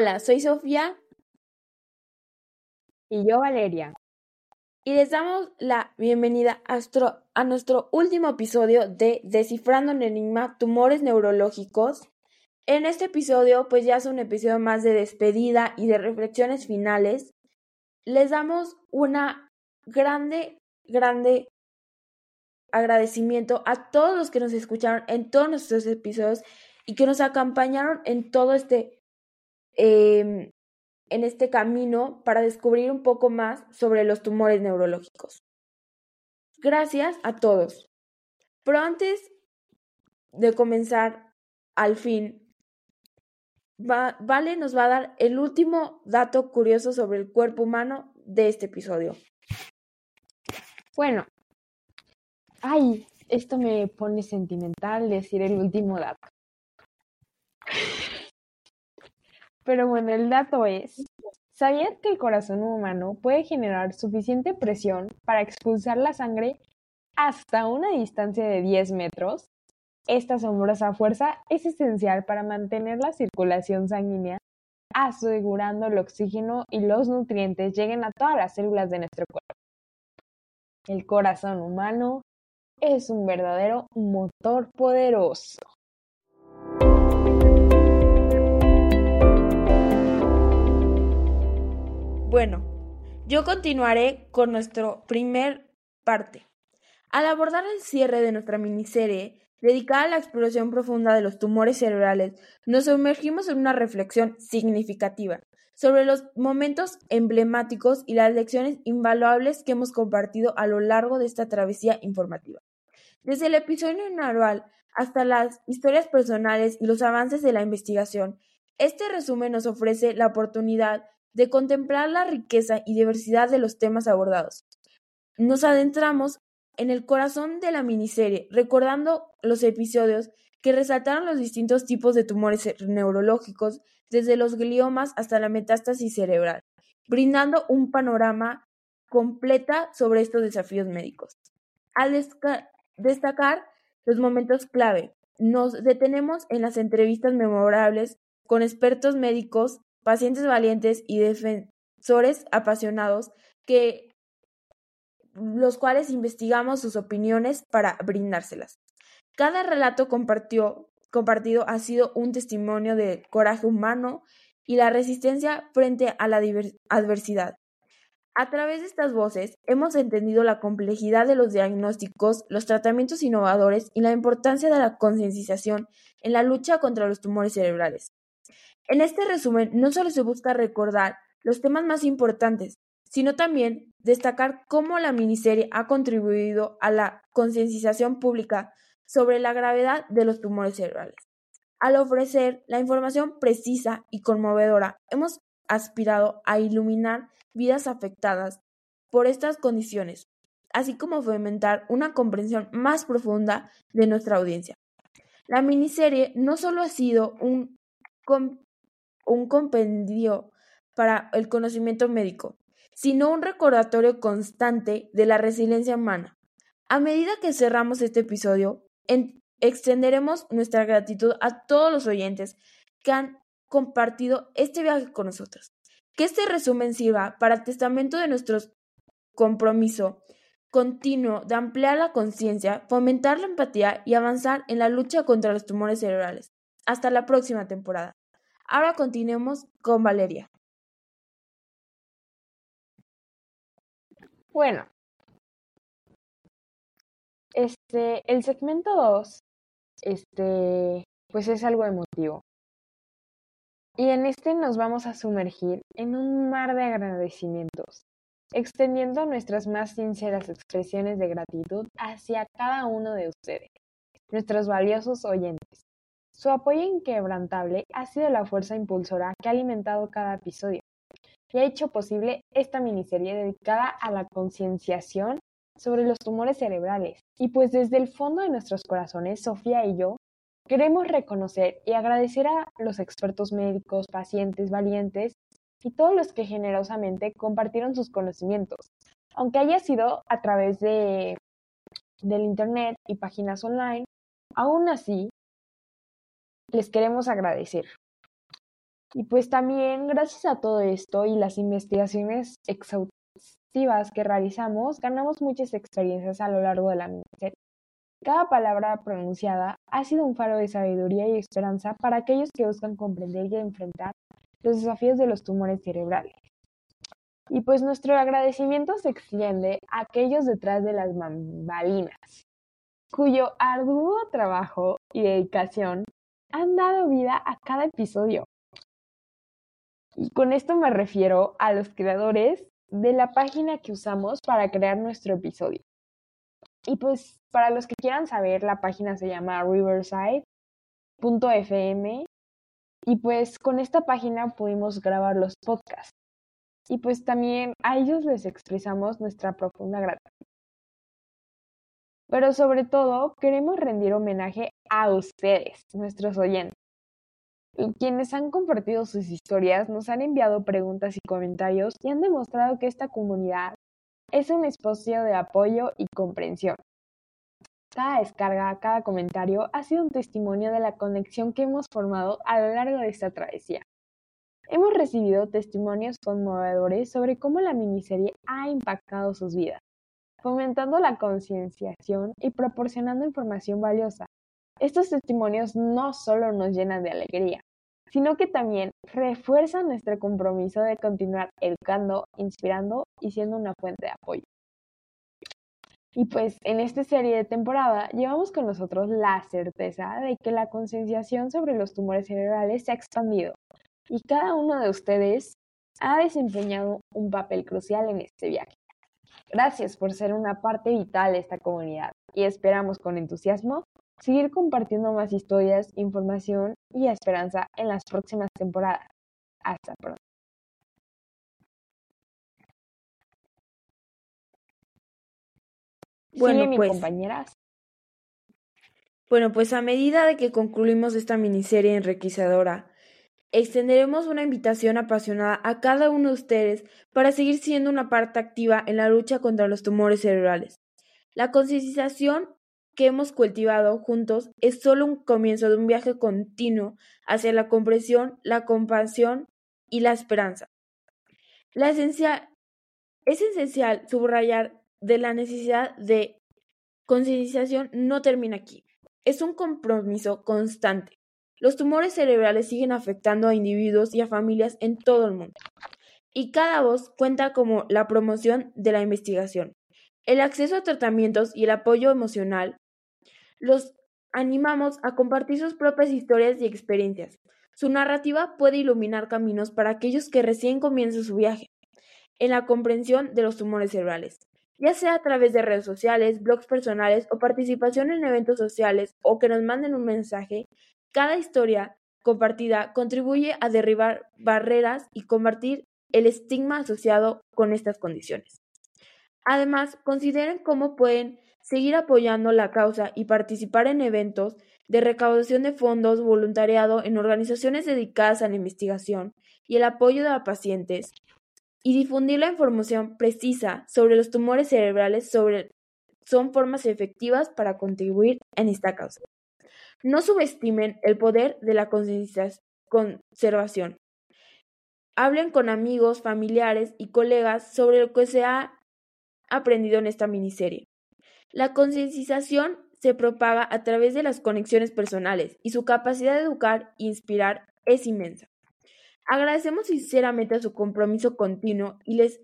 Hola, soy Sofía. Y yo, Valeria. Y les damos la bienvenida a nuestro, último episodio de Descifrando el Enigma Tumores Neurológicos. En este episodio, pues ya es un episodio más de despedida y de reflexiones finales. Les damos una grande, grande agradecimiento a todos los que nos escucharon en todos nuestros episodios y que nos acompañaron en todo este em, en este camino para descubrir un poco más sobre los tumores neurológicos. Gracias a todos. Pero antes de comenzar, al fin, Vale nos va a dar el último dato curioso sobre el cuerpo humano de este episodio. Bueno, ay, esto me pone sentimental decir el último dato. Pero bueno, el dato es, ¿sabías que el corazón humano puede generar suficiente presión para expulsar la sangre hasta una distancia de 10 metros? Esta asombrosa fuerza es esencial para mantener la circulación sanguínea, asegurando el oxígeno y los nutrientes lleguen a todas las células de nuestro cuerpo. El corazón humano es un verdadero motor poderoso. Bueno, yo continuaré con nuestro primer parte. Al abordar el cierre de nuestra miniserie, dedicada a la exploración profunda de los tumores cerebrales, nos sumergimos en una reflexión significativa sobre los momentos emblemáticos y las lecciones invaluables que hemos compartido a lo largo de esta travesía informativa. Desde el episodio inaugural hasta las historias personales y los avances de la investigación, este resumen nos ofrece la oportunidad de contemplar la riqueza y diversidad de los temas abordados. Nos adentramos en el corazón de la miniserie, recordando los episodios que resaltaron los distintos tipos de tumores neurológicos, desde los gliomas hasta la metástasis cerebral, brindando un panorama completa sobre estos desafíos médicos. Al destacar los momentos clave, nos detenemos en las entrevistas memorables con expertos médicos pacientes valientes y defensores apasionados los cuales investigamos sus opiniones para brindárselas. Cada relato compartido ha sido un testimonio de coraje humano y la resistencia frente a la adversidad. A través de estas voces hemos entendido la complejidad de los diagnósticos, los tratamientos innovadores y la importancia de la concienciación en la lucha contra los tumores cerebrales. En este resumen no solo se busca recordar los temas más importantes, sino también destacar cómo la miniserie ha contribuido a la concienciación pública sobre la gravedad de los tumores cerebrales. Al ofrecer la información precisa y conmovedora, hemos aspirado a iluminar vidas afectadas por estas condiciones, así como fomentar una comprensión más profunda de nuestra audiencia. La miniserie no solo ha sido un un compendio para el conocimiento médico, sino un recordatorio constante de la resiliencia humana. A medida que cerramos este episodio, extenderemos nuestra gratitud a todos los oyentes que han compartido este viaje con nosotros. Que este resumen sirva para testamento de nuestro compromiso continuo de ampliar la conciencia, fomentar la empatía y avanzar en la lucha contra los tumores cerebrales. Hasta la próxima temporada. Ahora continuemos con Valeria. Bueno, este, el segmento 2, este, pues es algo emotivo. Y en este nos vamos a sumergir en un mar de agradecimientos, extendiendo nuestras más sinceras expresiones de gratitud hacia cada uno de ustedes, nuestros valiosos oyentes. Su apoyo inquebrantable ha sido la fuerza impulsora que ha alimentado cada episodio y ha hecho posible esta miniserie dedicada a la concienciación sobre los tumores cerebrales. Y pues desde el fondo de nuestros corazones, Sofía y yo queremos reconocer y agradecer a los expertos médicos, pacientes, valientes y todos los que generosamente compartieron sus conocimientos, aunque haya sido a través de del internet y páginas online. Aún así, les queremos agradecer. Y pues también gracias a todo esto y las investigaciones exhaustivas que realizamos, ganamos muchas experiencias a lo largo de la miniserie. Cada palabra pronunciada ha sido un faro de sabiduría y esperanza para aquellos que buscan comprender y enfrentar los desafíos de los tumores cerebrales. Y pues nuestro agradecimiento se extiende a aquellos detrás de las bambalinas, cuyo arduo trabajo y dedicación han dado vida a cada episodio. Y con esto me refiero a los creadores de la página que usamos para crear nuestro episodio. Y pues para los que quieran saber, la página se llama riverside.fm y pues con esta página pudimos grabar los podcasts. Y pues también a ellos les expresamos nuestra profunda gratitud. Pero sobre todo queremos rendir homenaje a ustedes, nuestros oyentes quienes han compartido sus historias, nos han enviado preguntas y comentarios y han demostrado que esta comunidad es un espacio de apoyo y comprensión. Cada descarga, cada comentario ha sido un testimonio de la conexión que hemos formado a lo largo de esta travesía. Hemos recibido testimonios conmovedores sobre cómo la miniserie ha impactado sus vidas, fomentando la concienciación y proporcionando información valiosa. Estos testimonios no solo nos llenan de alegría, sino que también refuerza nuestro compromiso de continuar educando, inspirando y siendo una fuente de apoyo. Y pues en esta serie de temporada llevamos con nosotros la certeza de que la concienciación sobre los tumores cerebrales se ha expandido y cada uno de ustedes ha desempeñado un papel crucial en este viaje. Gracias por ser una parte vital de esta comunidad y esperamos con entusiasmo seguir compartiendo más historias, información y esperanza en las próximas temporadas. Hasta pronto. Bueno, pues, compañeras. Bueno, pues a medida de que concluimos esta miniserie enriquecedora, extenderemos una invitación apasionada a cada uno de ustedes para seguir siendo una parte activa en la lucha contra los tumores cerebrales. La concienciación que hemos cultivado juntos es solo un comienzo de un viaje continuo hacia la comprensión, la compasión y la esperanza. Es esencial subrayar de la necesidad de concienciación no termina aquí. Es un compromiso constante. Los tumores cerebrales siguen afectando a individuos y a familias en todo el mundo. Y cada voz cuenta como la promoción de la investigación, el acceso a tratamientos y el apoyo emocional los animamos a compartir sus propias historias y experiencias. Su narrativa puede iluminar caminos para aquellos que recién comienzan su viaje en la comprensión de los tumores cerebrales, ya sea a través de redes sociales, blogs personales o participación en eventos sociales o que nos manden un mensaje. Cada historia compartida contribuye a derribar barreras y combatir el estigma asociado con estas condiciones. Además, consideren cómo pueden seguir apoyando la causa y participar en eventos de recaudación de fondos, voluntariado en organizaciones dedicadas a la investigación y el apoyo de pacientes, y difundir la información precisa sobre los tumores cerebrales son formas efectivas para contribuir en esta causa. No subestimen el poder de la conservación. Hablen con amigos, familiares y colegas sobre lo que se ha aprendido en esta miniserie. La concienciación se propaga a través de las conexiones personales y su capacidad de educar e inspirar es inmensa. Agradecemos sinceramente su compromiso continuo y les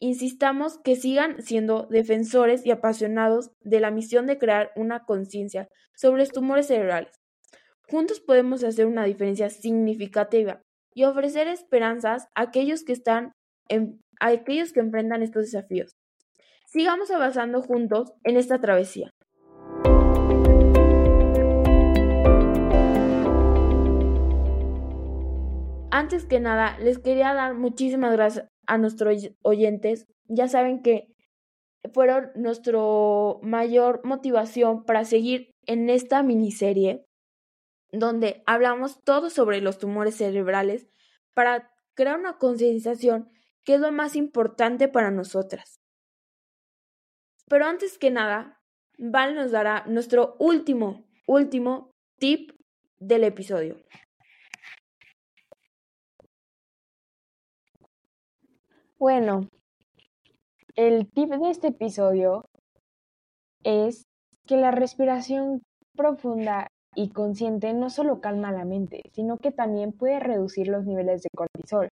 insistamos que sigan siendo defensores y apasionados de la misión de crear una conciencia sobre los tumores cerebrales. Juntos podemos hacer una diferencia significativa y ofrecer esperanzas a aquellos que enfrentan estos desafíos. Sigamos avanzando juntos en esta travesía. Antes que nada, les quería dar muchísimas gracias a nuestros oyentes. Ya saben que fueron nuestra mayor motivación para seguir en esta miniserie donde hablamos todo sobre los tumores cerebrales para crear una concienciación que es lo más importante para nosotras. Pero antes que nada, Val nos dará nuestro último, último tip del episodio. Bueno, el tip de este episodio es que la respiración profunda y consciente no solo calma la mente, sino que también puede reducir los niveles de cortisol,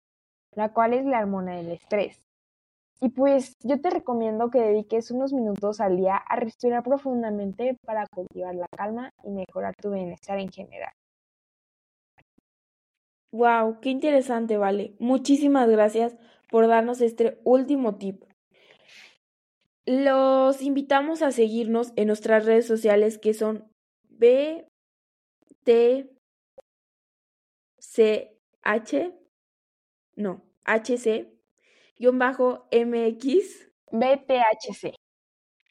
la cual es la hormona del estrés. Y pues yo te recomiendo que dediques unos minutos al día a respirar profundamente para cultivar la calma y mejorar tu bienestar en general. Wow, qué interesante, Vale. Muchísimas gracias por darnos este último tip. Los invitamos a seguirnos en nuestras redes sociales que son B T C H no, HC guion bajo MX BTHC.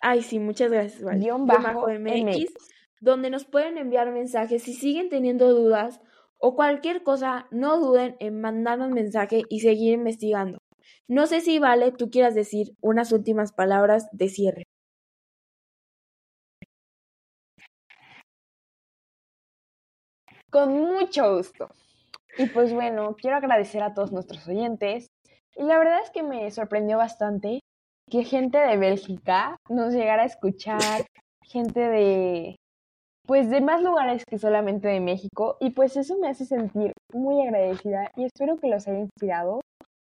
Ay, sí, muchas gracias, Vale. Guión bajo, MX, donde nos pueden enviar mensajes si siguen teniendo dudas o cualquier cosa, no duden en mandarnos mensaje y seguir investigando. No sé si Vale, tú quieras decir unas últimas palabras de cierre. Con mucho gusto. Y pues bueno, quiero agradecer a todos nuestros oyentes. Y la verdad es que me sorprendió bastante que gente de Bélgica nos llegara a escuchar, gente de pues de más lugares que solamente de México y pues eso me hace sentir muy agradecida y espero que los haya inspirado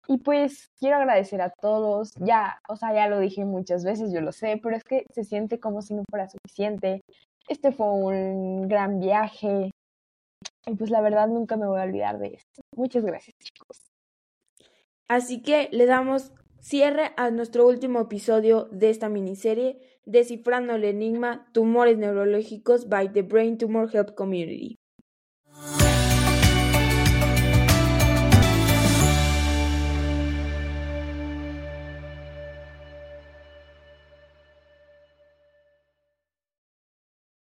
y pues quiero agradecer a todos, ya, o sea, ya lo dije muchas veces, yo lo sé, pero es que se siente como si no fuera suficiente. Este fue un gran viaje y pues la verdad nunca me voy a olvidar de esto. Muchas gracias chicos. Así que le damos cierre a nuestro último episodio de esta miniserie, Descifrando el Enigma, Tumores Neurológicos by the Brain Tumor Health Community.